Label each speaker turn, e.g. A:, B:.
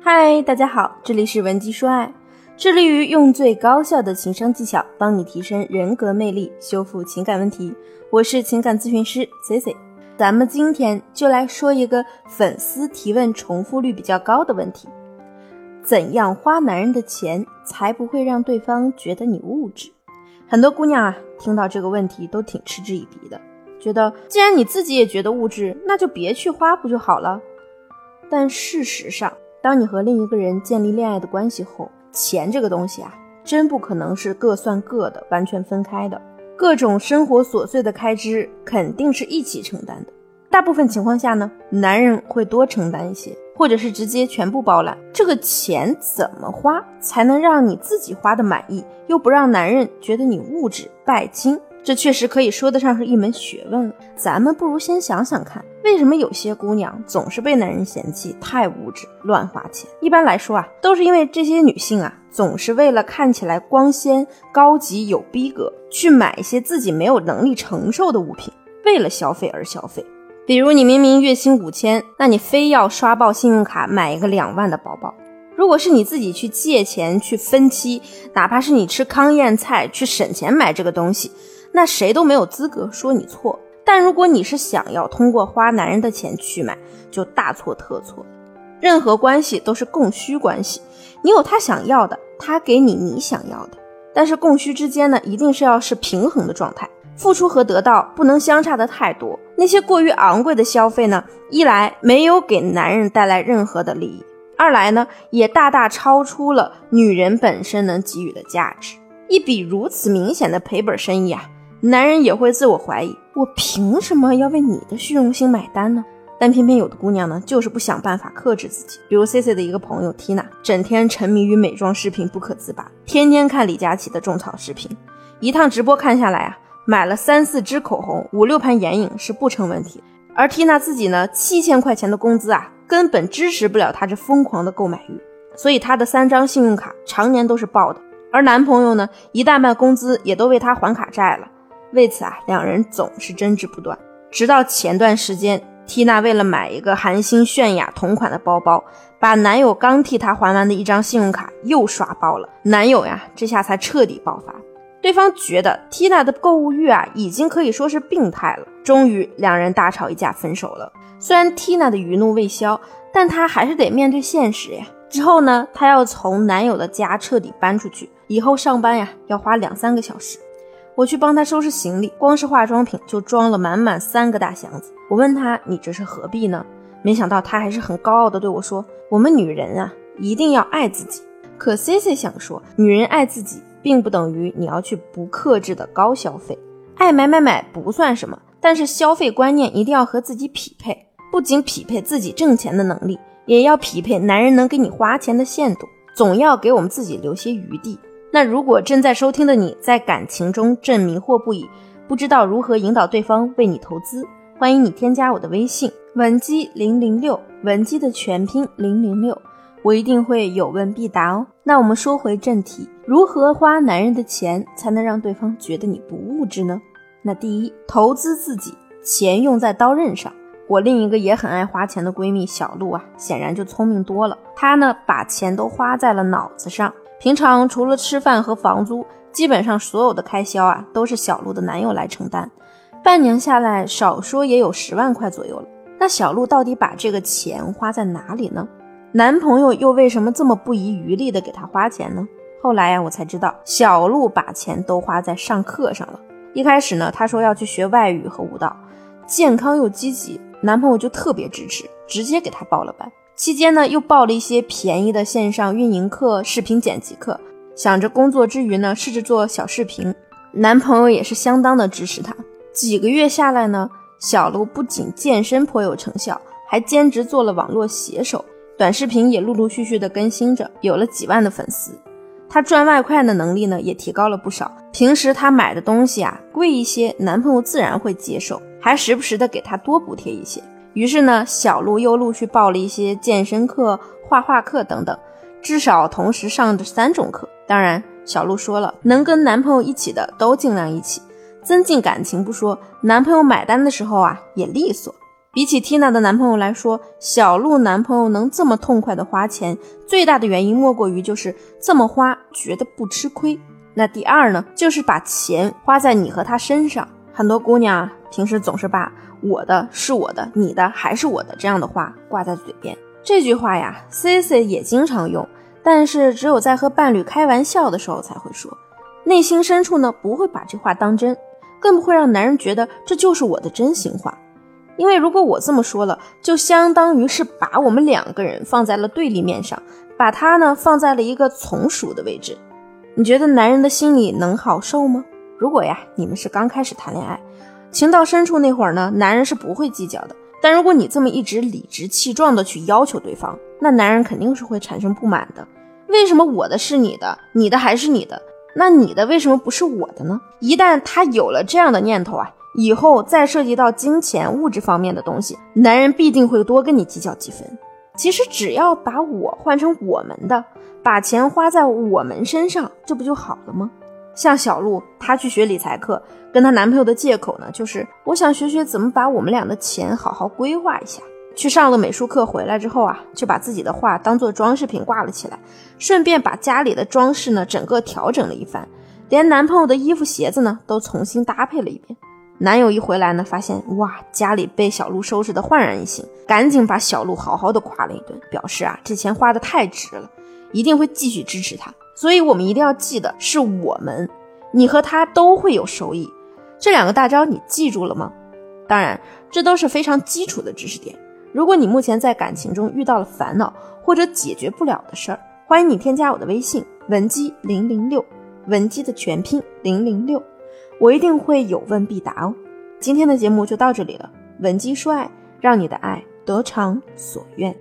A: 嗨，大家好，这里是文姬说爱，致力于用最高效的情商技巧帮你提升人格魅力，修复情感问题。我是情感咨询师 Cici，咱们今天就来说一个粉丝提问重复率比较高的问题：怎样花男人的钱才不会让对方觉得你物质？很多姑娘啊，听到这个问题都挺嗤之以鼻的，觉得既然你自己也觉得物质，那就别去花不就好了？但事实上，当你和另一个人建立恋爱的关系后，钱这个东西啊，真不可能是各算各的，完全分开的。各种生活琐碎的开支肯定是一起承担的。大部分情况下呢，男人会多承担一些，或者是直接全部包揽。这个钱怎么花才能让你自己花的满意，又不让男人觉得你物质拜金？这确实可以说得上是一门学问了。咱们不如先想想看，为什么有些姑娘总是被男人嫌弃太物质、乱花钱？一般来说啊，都是因为这些女性啊，总是为了看起来光鲜、高级、有逼格，去买一些自己没有能力承受的物品，为了消费而消费。比如你明明月薪五千，那你非要刷爆信用卡买一个两万的包包。如果是你自己去借钱去分期，哪怕是你吃糠咽菜去省钱买这个东西。那谁都没有资格说你错，但如果你是想要通过花男人的钱去买，就大错特错。任何关系都是供需关系，你有他想要的，他给你你想要的。但是供需之间呢，一定是要是平衡的状态，付出和得到不能相差的太多。那些过于昂贵的消费呢，一来没有给男人带来任何的利益，二来呢，也大大超出了女人本身能给予的价值。一笔如此明显的赔本生意啊！男人也会自我怀疑，我凭什么要为你的虚荣心买单呢？但偏偏有的姑娘呢，就是不想办法克制自己。比如 C C 的一个朋友 Tina，整天沉迷于美妆视频不可自拔，天天看李佳琦的种草视频，一趟直播看下来啊，买了三四支口红，五六盘眼影是不成问题。而 Tina 自己呢，七千块钱的工资啊，根本支持不了她这疯狂的购买欲，所以她的三张信用卡常年都是爆的。而男朋友呢，一大半工资也都为她还卡债了。为此啊，两人总是争执不断。直到前段时间缇娜为了买一个韩星泫雅同款的包包，把男友刚替她还完的一张信用卡又刷爆了。男友呀，这下才彻底爆发。对方觉得缇娜的购物欲啊，已经可以说是病态了。终于，两人大吵一架，分手了。虽然缇娜的余怒未消，但她还是得面对现实呀。之后呢，她要从男友的家彻底搬出去，以后上班呀，要花两三个小时。我去帮他收拾行李，光是化妆品就装了满满三个大箱子。我问他：“你这是何必呢？”没想到他还是很高傲的对我说：“我们女人啊，一定要爱自己。”可 C C 想说，女人爱自己，并不等于你要去不克制的高消费。爱买买买不算什么，但是消费观念一定要和自己匹配，不仅匹配自己挣钱的能力，也要匹配男人能给你花钱的限度，总要给我们自己留些余地。那如果正在收听的你在感情中正迷惑不已，不知道如何引导对方为你投资，欢迎你添加我的微信文姬零零六，文姬的全拼零零六，我一定会有问必答哦。那我们说回正题，如何花男人的钱才能让对方觉得你不物质呢？那第一，投资自己，钱用在刀刃上。我另一个也很爱花钱的闺蜜小鹿啊，显然就聪明多了，她呢把钱都花在了脑子上。平常除了吃饭和房租，基本上所有的开销啊都是小鹿的男友来承担。半年下来，少说也有十万块左右了。那小鹿到底把这个钱花在哪里呢？男朋友又为什么这么不遗余力的给她花钱呢？后来呀，我才知道小鹿把钱都花在上课上了。一开始呢，她说要去学外语和舞蹈，健康又积极，男朋友就特别支持，直接给她报了班。期间呢，又报了一些便宜的线上运营课、视频剪辑课，想着工作之余呢，试着做小视频。男朋友也是相当的支持她。几个月下来呢，小鹿不仅健身颇有成效，还兼职做了网络写手，短视频也陆陆续续的更新着，有了几万的粉丝。她赚外快的能力呢，也提高了不少。平时她买的东西啊，贵一些，男朋友自然会接受，还时不时的给她多补贴一些。于是呢，小鹿又陆续报了一些健身课、画画课等等，至少同时上着三种课。当然，小鹿说了，能跟男朋友一起的都尽量一起，增进感情不说，男朋友买单的时候啊也利索。比起 Tina 的男朋友来说，小鹿男朋友能这么痛快的花钱，最大的原因莫过于就是这么花觉得不吃亏。那第二呢，就是把钱花在你和他身上。很多姑娘平时总是把“我的是我的，你的还是我的”这样的话挂在嘴边。这句话呀，C C 也经常用，但是只有在和伴侣开玩笑的时候才会说，内心深处呢不会把这话当真，更不会让男人觉得这就是我的真心话。因为如果我这么说了，就相当于是把我们两个人放在了对立面上，把他呢放在了一个从属的位置。你觉得男人的心里能好受吗？如果呀，你们是刚开始谈恋爱，情到深处那会儿呢，男人是不会计较的。但如果你这么一直理直气壮的去要求对方，那男人肯定是会产生不满的。为什么我的是你的，你的还是你的？那你的为什么不是我的呢？一旦他有了这样的念头啊。以后再涉及到金钱物质方面的东西，男人必定会多跟你计较几分。其实只要把我换成我们的，把钱花在我们身上，这不就好了吗？像小鹿，她去学理财课，跟她男朋友的借口呢，就是我想学学怎么把我们俩的钱好好规划一下。去上了美术课回来之后啊，就把自己的画当做装饰品挂了起来，顺便把家里的装饰呢整个调整了一番，连男朋友的衣服鞋子呢都重新搭配了一遍。男友一回来呢，发现哇，家里被小鹿收拾的焕然一新，赶紧把小鹿好好的夸了一顿，表示啊，这钱花的太值了，一定会继续支持他。所以，我们一定要记得，是我们，你和他都会有收益。这两个大招你记住了吗？当然，这都是非常基础的知识点。如果你目前在感情中遇到了烦恼或者解决不了的事儿，欢迎你添加我的微信文姬零零六，文姬的全拼零零六。我一定会有问必答哦。今天的节目就到这里了，文姬说爱，让你的爱得偿所愿。